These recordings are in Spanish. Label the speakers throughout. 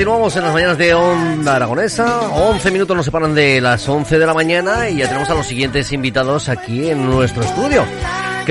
Speaker 1: Continuamos en las mañanas de Onda Aragonesa. 11 minutos nos separan de las 11 de la mañana y ya tenemos a los siguientes invitados aquí en nuestro estudio.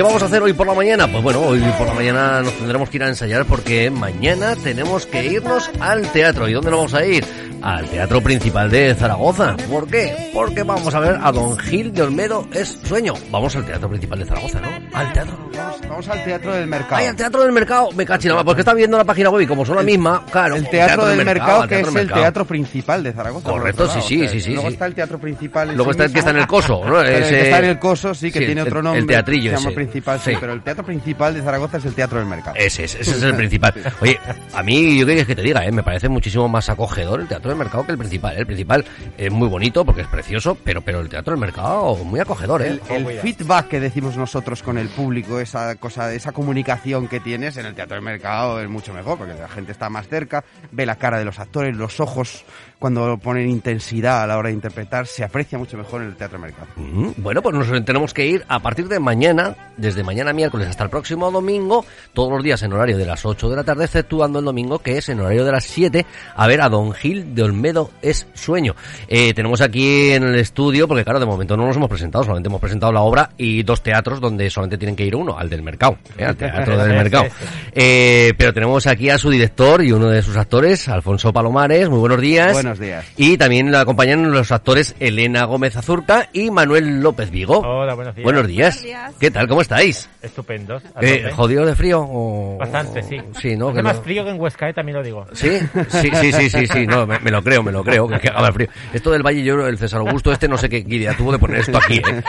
Speaker 1: ¿Qué vamos a hacer hoy por la mañana? Pues bueno, hoy por la mañana nos tendremos que ir a ensayar porque mañana tenemos que irnos al teatro. ¿Y dónde nos vamos a ir? Al Teatro Principal de Zaragoza. ¿Por qué? Porque vamos a ver a Don Gil de Olmedo es sueño. Vamos al Teatro Principal de Zaragoza, ¿no? Al teatro.
Speaker 2: Vamos, vamos al Teatro del Mercado.
Speaker 1: Ay, al Teatro del Mercado. Me cachina, porque está viendo la página web y como son la misma, claro.
Speaker 2: el Teatro, del Mercado, que
Speaker 1: Teatro
Speaker 2: es el teatro principal de Zaragoza.
Speaker 1: Correcto, sí, sí, sí, sí,
Speaker 2: Luego
Speaker 1: sí.
Speaker 2: está el teatro principal.
Speaker 1: Luego
Speaker 2: sí
Speaker 1: está el que está en el coso, ¿no?
Speaker 2: Pero el
Speaker 1: Ese-
Speaker 2: que está en el coso, sí, que
Speaker 1: Sí,
Speaker 2: tiene
Speaker 1: el-
Speaker 2: otro nombre.
Speaker 1: el teatrillo
Speaker 2: Se llama
Speaker 1: ese.
Speaker 2: Principal, sí,
Speaker 1: Sí.
Speaker 2: pero el teatro principal de Zaragoza es el Teatro del Mercado.
Speaker 1: Ese es, ese es el principal. Oye, a mí, yo quería que te diga, ¿eh? me parece muchísimo más acogedor el teatro del mercado que el principal. El principal es muy bonito porque es precioso, pero, pero el teatro del mercado muy acogedor, ¿eh?
Speaker 2: El, el feedback que decimos nosotros con el público, esa cosa, esa comunicación que tienes en el teatro del mercado es mucho mejor, porque la gente está más cerca, ve la cara de los actores, los ojos cuando ponen intensidad a la hora de interpretar, se aprecia mucho mejor en el teatro del mercado.
Speaker 1: Mm, Bueno, pues nos tenemos que ir a partir de mañana, desde mañana miércoles hasta el próximo domingo, todos los días en horario de las 8 de la tarde, exceptuando el domingo, que es en horario de las 7, a ver a Don Gil de Olmedo es sueño. Eh, tenemos aquí en el estudio, porque claro, de momento no nos hemos presentado, solamente hemos presentado la obra y dos teatros donde solamente tienen que ir uno, al del mercado, ¿eh? al teatro del mercado. Eh, pero tenemos aquí a su director y uno de sus actores, Alfonso Palomares, muy buenos días.
Speaker 2: Buenos días.
Speaker 1: Y también le acompañan los actores Elena Gómez Azurca y Manuel López Vigo.
Speaker 3: Hola, buenos días.
Speaker 1: Buenos días.
Speaker 4: Buenos días.
Speaker 1: ¿Qué tal? ¿Cómo estáis?
Speaker 3: Estupendos.
Speaker 1: Eh,
Speaker 3: tope.
Speaker 1: ¿Jodido de frío? O...
Speaker 3: Bastante, sí.
Speaker 1: Sí, ¿no?
Speaker 3: Hace
Speaker 1: Que
Speaker 3: más
Speaker 1: no-
Speaker 3: frío que en Huesca, eh, también lo digo.
Speaker 1: ¿Sí? Sí, sí, sí, sí, sí, no, me, me lo creo, me lo creo, que, haga frío. Esto del Valle, yo, el César Augusto, este no sé qué, idea tuvo de poner esto aquí, ¿eh?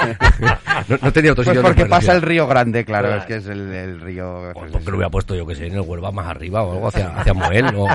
Speaker 1: No, no tenía otro
Speaker 2: Pues
Speaker 1: sitio
Speaker 2: porque pasa el río grande, claro,
Speaker 3: Claro.
Speaker 2: es que es el, el río...
Speaker 1: Pues, ¿Por qué lo hubiera puesto yo que sé en el Huelva más arriba o algo hacia, hacia Moel? O,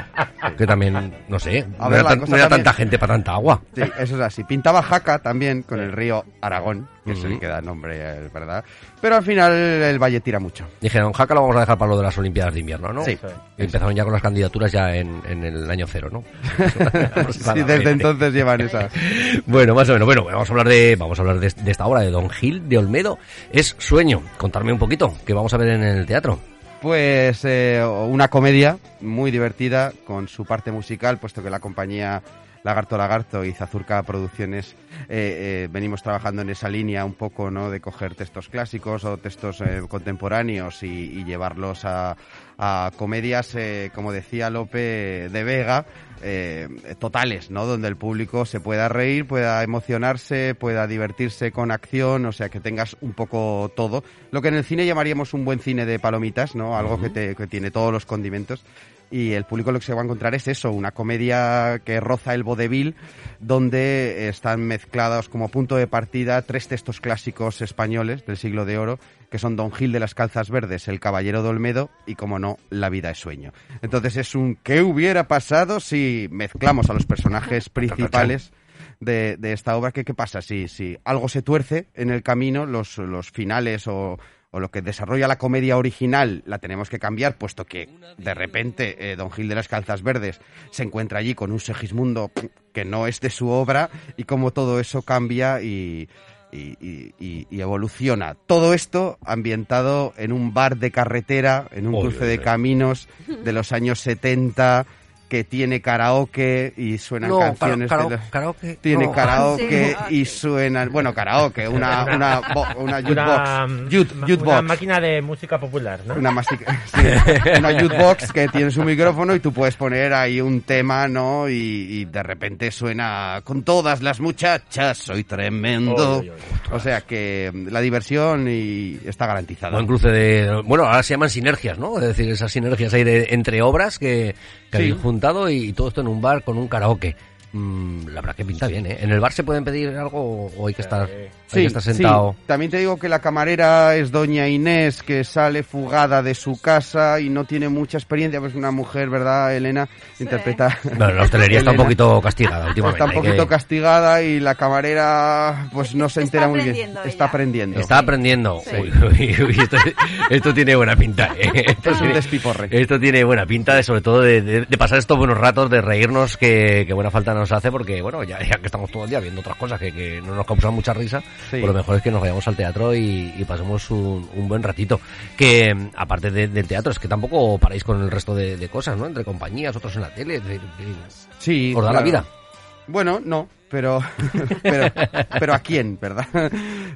Speaker 1: que también, no sé,
Speaker 2: A
Speaker 1: no
Speaker 2: ver,
Speaker 1: era,
Speaker 2: la
Speaker 1: tan-
Speaker 2: cosa
Speaker 1: no era
Speaker 2: también-
Speaker 1: tanta gente para tanta agua.
Speaker 2: Sí, eso es así. Pintaba Jaca también con el río Aragón, que es el que da nombre, ¿verdad? Pero al final el valle tira mucho.
Speaker 1: Dijeron, Jaca lo vamos a dejar para lo de las Olimpiadas de invierno, ¿no?
Speaker 2: Sí.
Speaker 1: Empezaron ya con las candidaturas ya en, en el año cero, ¿no?
Speaker 2: Sí, desde entonces llevan esa.
Speaker 1: Bueno, más o menos. Bueno, vamos a hablar de, vamos a hablar de, de esta obra de Don Gil de Olmedo. Es sueño. Contarme un poquito, que vamos a ver en el teatro.
Speaker 2: Pues eh, una comedia muy divertida con su parte musical, puesto que la compañía Lagarto Lagarto y Zazurca Producciones eh, eh, venimos trabajando en esa línea un poco, ¿no? De coger textos clásicos o textos eh, contemporáneos y, y llevarlos a, a comedias, eh, como decía Lope de Vega, eh, totales, ¿no? Donde el público se pueda reír, pueda emocionarse, pueda divertirse con acción, o sea, que tengas un poco todo. Lo que en el cine llamaríamos un buen cine de palomitas, ¿no? Algo que, te- que tiene todos los condimentos. Y el público lo que se va a encontrar es eso, una comedia que roza el vodevil, donde están mezclados como punto de partida tres textos clásicos españoles del siglo de oro, que son Don Gil de las Calzas Verdes, El Caballero de Olmedo y, como no, La vida es sueño. Entonces es un ¿qué hubiera pasado si mezclamos a los personajes principales? De, de esta obra, ¿qué, qué pasa? Si, si algo se tuerce en el camino, los, los finales o, o lo que desarrolla la comedia original la tenemos que cambiar, puesto que de repente eh, Don Gil de las Calzas Verdes se encuentra allí con un Segismundo que no es de su obra y cómo todo eso cambia y, y, y- y- y evoluciona. Todo esto ambientado en un bar de carretera, en un cruce de caminos de los años 70 que tiene karaoke y suenan
Speaker 1: No,
Speaker 2: canciones
Speaker 1: kara-
Speaker 2: de los-
Speaker 1: karaoke.
Speaker 2: tiene
Speaker 1: no.
Speaker 2: karaoke
Speaker 4: Ah, sí.
Speaker 2: y suenan bueno karaoke una una bo- una jukebox Jute-
Speaker 3: una máquina de música popular, ¿no?
Speaker 2: una, sí, una jukebox que tiene su micrófono y tú puedes poner ahí un tema, ¿no? Y, y de repente suena con todas las muchachas, soy tremendo.
Speaker 3: Oy, oy,
Speaker 2: O sea que mm, la diversión y está garantizada.
Speaker 1: Buen cruce de... Bueno, ahora se llaman sinergias, ¿no? Es decir, esas sinergias ahí de, entre obras que, que
Speaker 2: Sí.
Speaker 1: Y todo esto en un bar con un karaoke. Mm, la verdad que pinta bien, ¿eh? ¿En el bar se pueden pedir algo o hay que estar, hay
Speaker 3: Sí,
Speaker 1: que estar sentado?
Speaker 2: sí. También te digo que la camarera es doña Inés, que sale fugada de su casa y no tiene mucha experiencia, pues una mujer, ¿verdad, Elena? Interpreta...
Speaker 1: Bueno, la hostelería está un poquito castigada últimamente.
Speaker 2: Está un
Speaker 1: hay que-
Speaker 2: poquito castigada y la camarera pues no se entera muy bien.
Speaker 4: aprendiendo
Speaker 2: Está
Speaker 4: ella.
Speaker 2: aprendiendo.
Speaker 1: Está aprendiendo.
Speaker 4: Sí.
Speaker 1: Uy, uy, uy, esto, esto tiene buena pinta. ¿eh? Esto,
Speaker 2: Es un
Speaker 1: tiene,
Speaker 2: despiporre.
Speaker 1: esto tiene buena pinta, de, sobre todo de, de- de pasar estos buenos ratos, de reírnos, que, que buena falta nos hace porque, bueno, ya, ya que estamos todo el día viendo otras cosas que, que no nos causan mucha risa,
Speaker 2: Sí.
Speaker 1: pues lo mejor es que nos vayamos al teatro y, y pasemos un, un buen ratito. Que mm, aparte de- del teatro, es que tampoco paráis con el resto de, de cosas, ¿no? Entre compañías, otros en la tele. que-
Speaker 2: Sí.
Speaker 1: Os da la vida.
Speaker 2: Bueno, no, pero, pero, pero ¿a quién, verdad?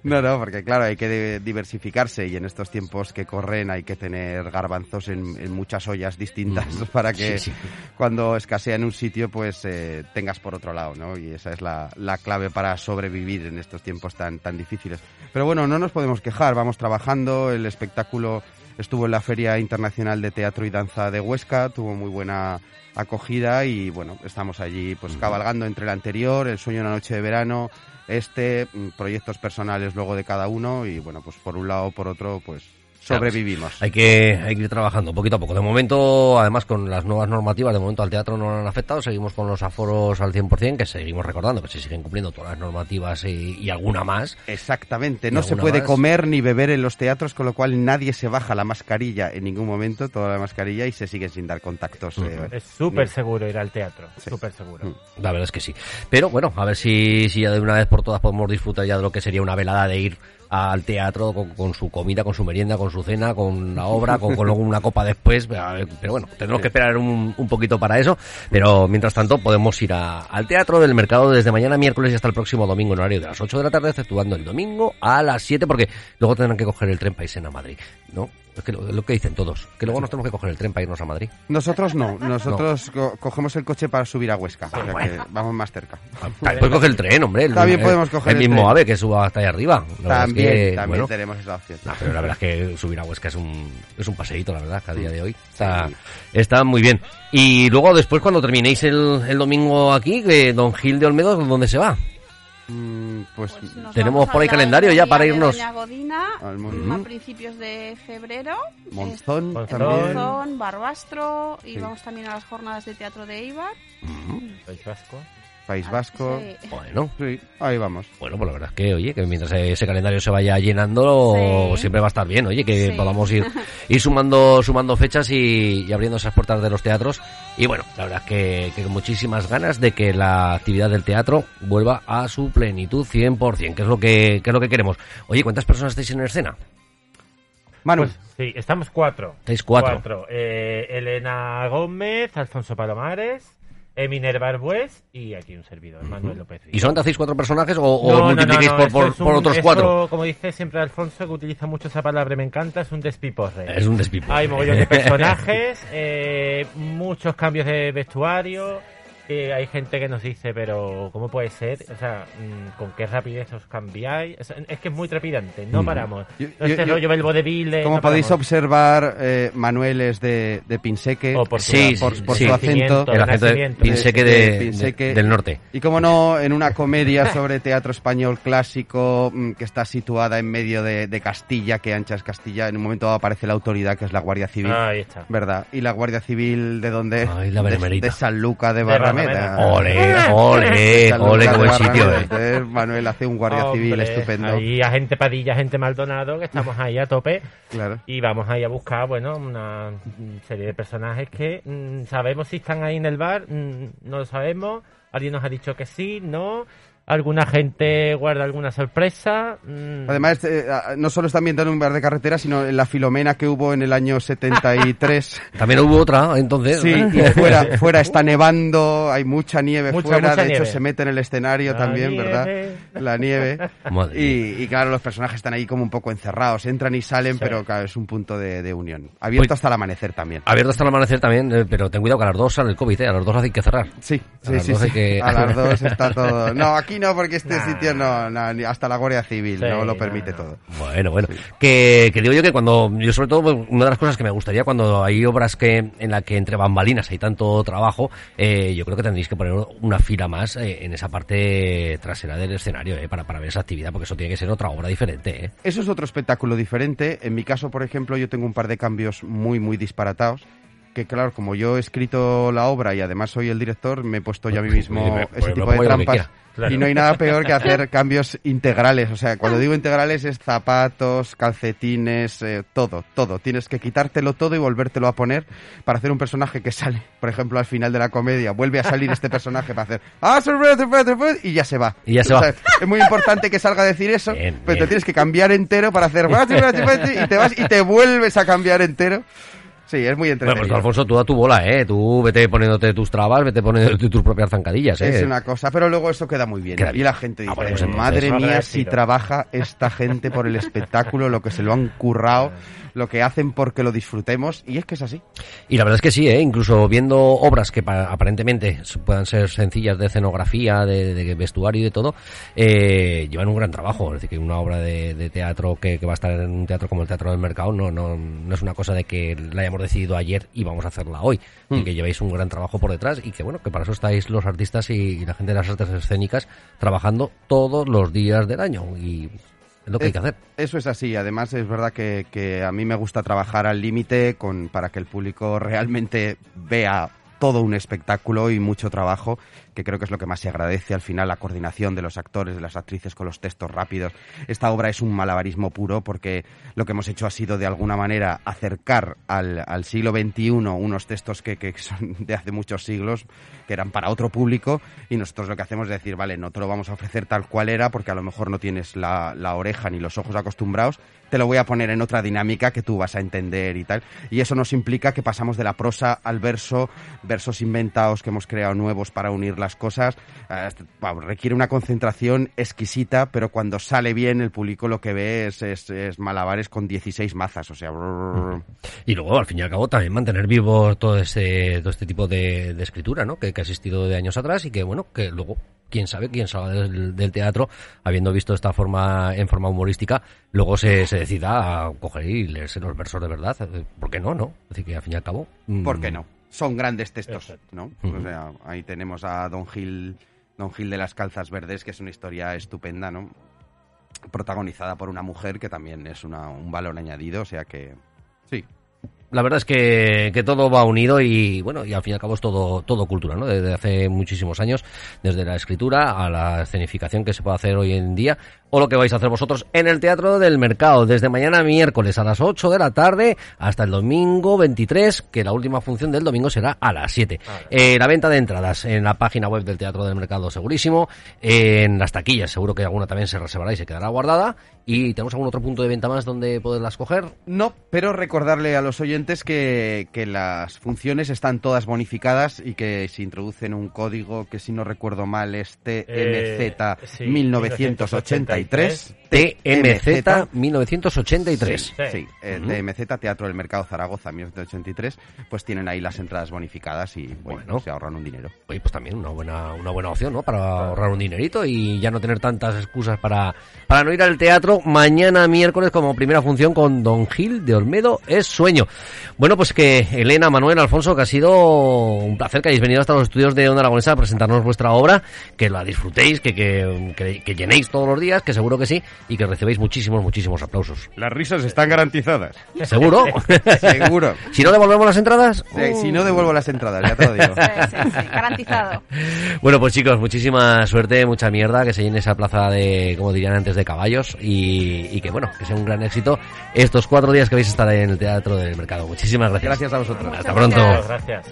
Speaker 2: No, no, porque claro, hay que diversificarse y en estos tiempos que corren hay que tener garbanzos en, en muchas ollas distintas para que
Speaker 1: Sí, sí.
Speaker 2: cuando escasea en un sitio, pues eh, tengas por otro lado, ¿no? Y esa es la, la clave para sobrevivir en estos tiempos tan, tan difíciles. Pero bueno, no nos podemos quejar, vamos trabajando, el espectáculo estuvo en la Feria Internacional de Teatro y Danza de Huesca, tuvo muy buena acogida y bueno, estamos allí pues cabalgando entre el anterior, el sueño de una noche de verano, este, mm, proyectos personales luego de cada uno y bueno, pues por un lado o por otro pues sobrevivimos.
Speaker 1: Hay que, hay que ir trabajando poquito a poco. De momento, además, con las nuevas normativas, de momento al teatro no lo han afectado. Seguimos con los aforos al 100%, que seguimos recordando que se siguen cumpliendo todas las normativas y, y alguna más.
Speaker 2: Exactamente, no
Speaker 1: ¿Y
Speaker 2: se puede
Speaker 1: más?
Speaker 2: comer ni beber en los teatros, con lo cual nadie se baja la mascarilla en ningún momento, toda la mascarilla y se sigue sin dar contactos. eh,
Speaker 3: Es súper
Speaker 2: ni-
Speaker 3: seguro ir al teatro.
Speaker 2: Sí.
Speaker 3: Súper seguro.
Speaker 2: Mm.
Speaker 1: La verdad es que sí. Pero bueno, a ver si, si ya de una vez por todas podemos disfrutar ya de lo que sería una velada de ir al teatro con, con su comida, con su merienda, con su cena, con la obra, con, luego una copa después. Pero bueno, tenemos que esperar un, un poquito para eso. Pero mientras tanto podemos ir al teatro del mercado desde mañana miércoles y hasta el próximo domingo en horario de las 8 de la tarde, exceptuando el domingo a las 7 porque luego tendrán que coger el tren irse a Madrid. ¿No? Es que lo, lo que dicen todos, que luego nos tenemos que coger el tren para irnos a Madrid.
Speaker 2: Nosotros no, nosotros co- cogemos el coche para subir a Huesca, o sea que vamos más cerca.
Speaker 1: También puedes coger el tren, hombre. El,
Speaker 2: También podemos coger
Speaker 1: el
Speaker 2: el
Speaker 1: mismo
Speaker 2: tren.
Speaker 1: ave que suba hasta ahí arriba. La verdad es
Speaker 2: También,
Speaker 1: que,
Speaker 2: también
Speaker 1: bueno,
Speaker 2: tenemos esa opción.
Speaker 1: no, pero la verdad es que subir a Huesca es un, es un paseíto, la verdad, que a día de hoy está,
Speaker 2: Sí.
Speaker 1: está muy bien. Y luego después cuando terminéis el, el domingo aquí, que Don Gil de Olmedo, ¿dónde se va?
Speaker 2: Mm, pues,
Speaker 4: Pues
Speaker 1: tenemos por ahí calendario ya para
Speaker 4: de
Speaker 1: irnos.
Speaker 4: Doña Godina,
Speaker 2: Al Mon-
Speaker 4: a principios de febrero.
Speaker 2: Monzón también.
Speaker 4: Monzón, Barbastro y
Speaker 2: Sí.
Speaker 4: vamos también a las jornadas de teatro de Eibar.
Speaker 3: País Vasco.
Speaker 2: País Vasco.
Speaker 4: Sí.
Speaker 1: Bueno,
Speaker 2: Sí, ahí vamos.
Speaker 1: bueno, pues la verdad es que, oye, que mientras ese calendario se vaya llenando,
Speaker 4: Sí.
Speaker 1: siempre va a estar bien, oye, que
Speaker 4: Sí.
Speaker 1: podamos ir, ir sumando, sumando fechas y, y abriendo esas puertas de los teatros. Y bueno, la verdad es que, que con muchísimas ganas de que la actividad del teatro vuelva a su plenitud 100%, que es lo que, que es lo que queremos. Oye, ¿cuántas personas estáis en escena?
Speaker 2: Manu,
Speaker 3: Pues sí, estamos cuatro.
Speaker 1: Estáis cuatro.
Speaker 3: Eh, Elena Gómez, Alfonso Palomares, eh, Minerva Arbués y aquí un servidor, Manuel López.
Speaker 1: ¿Y solamente hacéis cuatro personajes o, o
Speaker 3: No,
Speaker 1: multiplicáis
Speaker 3: no, no,
Speaker 1: por, por,
Speaker 3: es
Speaker 1: por
Speaker 3: un-
Speaker 1: otros cuatro?
Speaker 3: Como dice siempre Alfonso, que utiliza mucho esa palabra, me encanta, es un despiporre.
Speaker 1: Es un despipo.
Speaker 3: Hay mogollón de personajes, eh, muchos cambios de vestuario. Eh, hay gente que nos dice, pero ¿cómo puede ser? O sea, mm, ¿con qué rapidez os cambiáis? O sea, es que es muy trepidante, no
Speaker 1: Mm.
Speaker 3: paramos.
Speaker 2: Yo-
Speaker 3: No este
Speaker 2: yo-
Speaker 3: rollo Belbo de Ville.
Speaker 2: como
Speaker 3: no
Speaker 2: podéis
Speaker 3: paramos.
Speaker 2: observar, eh, Manuel es de, de Pinseque.
Speaker 3: O por,
Speaker 1: Sí,
Speaker 3: su-
Speaker 1: sí,
Speaker 2: por
Speaker 1: sí.
Speaker 2: su acento.
Speaker 1: El acento de
Speaker 3: nacimiento.
Speaker 1: Pinseque
Speaker 2: de-
Speaker 1: de,
Speaker 2: de Pinseque.
Speaker 1: de- del norte.
Speaker 2: Y como no, en una comedia sobre teatro español clásico mm, que está situada en medio de, de Castilla, que ancha es Castilla, en un momento dado aparece la autoridad que es la Guardia Civil.
Speaker 3: Ahí está.
Speaker 2: ¿Verdad? Y la Guardia Civil de dónde?
Speaker 1: Ay, la
Speaker 2: de, San Luca de
Speaker 3: De
Speaker 2: Barrameda.
Speaker 1: Ole, ole,
Speaker 2: San
Speaker 1: ole, qué
Speaker 2: de
Speaker 1: buen sitio, eh.
Speaker 2: Entonces, Manuel hace un Guardia Civil estupendo.
Speaker 3: Ahí a gente Padilla, gente Maldonado, que estamos ahí a tope.
Speaker 2: Claro.
Speaker 3: Y vamos ahí a buscar, bueno, una serie de personajes que mm, sabemos si están ahí en el bar, mm, no lo sabemos. Alguien nos ha dicho que sí, no. Alguna gente guarda alguna sorpresa. mm,
Speaker 2: Además, eh, no solo está ambientado en un bar de carretera, sino en la Filomena que hubo en el año 73.
Speaker 1: También hubo otra, entonces.
Speaker 2: Sí, y fuera, fuera está nevando, hay mucha nieve
Speaker 3: Mucha,
Speaker 2: fuera,
Speaker 3: mucha
Speaker 2: de hecho
Speaker 3: nieve.
Speaker 2: se mete en el escenario
Speaker 3: La
Speaker 2: también,
Speaker 3: nieve.
Speaker 2: ¿verdad? La nieve. Y, y claro, los personajes están ahí como un poco encerrados, entran y salen,
Speaker 3: Sí.
Speaker 2: pero claro, es un punto de, de unión. Abierto
Speaker 1: Pues-
Speaker 2: hasta el amanecer también.
Speaker 1: Abierto hasta el amanecer también, eh, pero ten cuidado que a las dos sale el COVID, eh, a las dos hay que cerrar.
Speaker 2: Sí,
Speaker 1: A
Speaker 2: sí,
Speaker 1: las
Speaker 2: sí,
Speaker 1: dos hay
Speaker 2: sí.
Speaker 1: que-
Speaker 2: A las dos está todo. No, aquí no, porque este
Speaker 3: Nah.
Speaker 2: sitio no, hasta la Guardia Civil
Speaker 3: Sí,
Speaker 2: no lo permite todo.
Speaker 1: Bueno, bueno. Que, que digo yo que cuando, yo sobre todo, pues, una de las cosas que me gustaría cuando hay obras que en la que entre bambalinas hay tanto trabajo, eh, yo creo que tendréis que poner una fila más eh, en esa parte trasera del escenario, eh, para, para ver esa actividad, porque eso tiene que ser otra obra diferente, eh.
Speaker 2: Eso es otro espectáculo diferente. En mi caso, por ejemplo, yo tengo un par de cambios muy, muy disparatados. Que claro, como yo he escrito la obra y además soy el director, me he puesto yo a mí mismo
Speaker 1: Pues,
Speaker 2: ese
Speaker 1: me
Speaker 2: tipo de trampas.
Speaker 3: Claro.
Speaker 2: Y no hay nada peor que hacer cambios integrales. O sea, cuando digo integrales es zapatos, calcetines, eh, todo, todo. Tienes que quitártelo todo y volvértelo a poner para hacer un personaje que sale, por ejemplo, al final de la comedia. Vuelve a salir este personaje para hacer "Ah, sorpresa, sorpresa, sorpresa", y ya se va.
Speaker 1: Y ya se va.
Speaker 2: es muy importante que salga a decir eso,
Speaker 1: Bien,
Speaker 2: pero
Speaker 1: bien.
Speaker 2: te tienes que cambiar entero para hacer "Ah, sorpresa, sorpresa", y te vas y te vuelves a cambiar entero. Sí, es muy
Speaker 1: Bueno,
Speaker 2: entretenido.
Speaker 1: pues tú, Alfonso, tú a tu bola, ¿eh? Tú vete poniéndote tus trabas, vete poniéndote tus propias zancadillas, ¿eh?
Speaker 2: Es una cosa, pero luego eso queda muy bien.
Speaker 1: Queda
Speaker 2: y la gente
Speaker 1: Ah,
Speaker 2: dice,
Speaker 1: bueno, pues
Speaker 2: madre mía, si trabaja esta gente por el espectáculo, lo que se lo han currado, lo que hacen porque lo disfrutemos, y es que es así.
Speaker 1: Y la verdad es que sí, ¿eh? incluso viendo obras que pa- aparentemente puedan ser sencillas de escenografía, de, de vestuario y de todo, eh, llevan un gran trabajo. Es decir, que una obra de, de teatro que, que va a estar en un teatro como el Teatro del Mercado no, no, no es una cosa de que la hayamos decidido ayer y vamos a hacerla hoy. Y que llevéis un gran trabajo por detrás y que, bueno, que para eso estáis los artistas y, y la gente de las artes escénicas trabajando todos los días del año. Y es lo que hay que hacer.
Speaker 2: Eso es así. Además, es verdad que, que a mí me gusta trabajar al límite con para que el público realmente vea todo un espectáculo y mucho trabajo, creo que es lo que más se agradece al final, la coordinación de los actores, de las actrices con los textos rápidos. Esta obra es un malabarismo puro porque lo que hemos hecho ha sido de alguna manera acercar al, al siglo XXI unos textos que, que son de hace muchos siglos, que eran para otro público, y nosotros lo que hacemos es decir, vale, no te lo vamos a ofrecer tal cual era porque a lo mejor no tienes la, la oreja ni los ojos acostumbrados, te lo voy a poner en otra dinámica que tú vas a entender y tal. Y eso nos implica que pasamos de la prosa al verso, versos inventados que hemos creado nuevos para unir las cosas. Eh, requiere una concentración exquisita, pero cuando sale bien el público lo que ve es, es- es malabares con 16 mazas, o sea... brrr.
Speaker 1: Y luego, al fin y al cabo, también mantener vivo todo este, todo este tipo de, de escritura, ¿no? Que, que ha existido de años atrás y que, bueno, que luego, quién sabe, quién salga del, del teatro, habiendo visto esta forma en forma humorística, luego se, se decida a coger y leerse los versos de verdad. Eh, ¿Por qué no, no? Decir, que al fin y al cabo... mm,
Speaker 2: ¿Por qué no? Son grandes textos,
Speaker 3: Exacto.
Speaker 2: ¿no? O sea, ahí tenemos a Don Gil, Don Gil de las Calzas Verdes, que es una historia estupenda, ¿no? Protagonizada por una mujer que también es una, un valor añadido, o sea que sí.
Speaker 1: La verdad es que, que todo va unido y bueno, y al fin y al cabo es todo, todo cultura, ¿no? Desde hace muchísimos años, desde la escritura a la escenificación que se puede hacer hoy en día, o lo que vais a hacer vosotros en el Teatro del Mercado, desde mañana miércoles a las 8 de la tarde hasta el domingo 23, que la última función del domingo será a las 7. Eh, la venta de entradas en la página web del Teatro del Mercado, segurísimo, en las taquillas, seguro que alguna también se reservará y se quedará guardada, y tenemos algún otro punto de venta más donde poderlas coger.
Speaker 2: No, pero recordarle a los oyentes que, que las funciones están todas bonificadas y que se introducen un código que si no recuerdo mal es TMZ
Speaker 3: Eh, sí,
Speaker 2: 1983.
Speaker 1: TMZ 1983.
Speaker 3: Sí.
Speaker 2: Sí, eh,
Speaker 1: Ujú.
Speaker 2: TMZ, Teatro del Mercado Zaragoza 1983, pues tienen ahí las entradas bonificadas y bueno,
Speaker 1: Bueno.
Speaker 2: se ahorran un dinero.
Speaker 1: Oye, pues también una buena, una buena opción, ¿no? Para ahorrar un dinerito y ya no tener tantas excusas para, para no ir al teatro mañana miércoles como primera función con Don Gil de Olmedo es sueño. Bueno, pues que Elena, Manuel, Alfonso, que ha sido un placer que hayáis venido hasta los estudios de Onda Aragonesa a presentarnos vuestra obra, que la disfrutéis, que, que, que- que llenéis todos los días, que seguro que sí, y que recibáis muchísimos, muchísimos aplausos.
Speaker 2: Las risas están garantizadas.
Speaker 1: ¿Seguro?
Speaker 2: Seguro.
Speaker 1: si no devolvemos las entradas...
Speaker 2: Sí, si no devuelvo las entradas, ya te lo digo.
Speaker 4: Sí, sí, sí, garantizado.
Speaker 1: Bueno, pues chicos, muchísima suerte, mucha mierda, que se llene esa plaza de, como dirían antes, de caballos y, y que bueno, que sea un gran éxito estos cuatro días que vais a estar en el Teatro del Mercado. Muchísimas gracias.
Speaker 2: Gracias a vosotros.
Speaker 1: Hasta pronto.
Speaker 3: Gracias.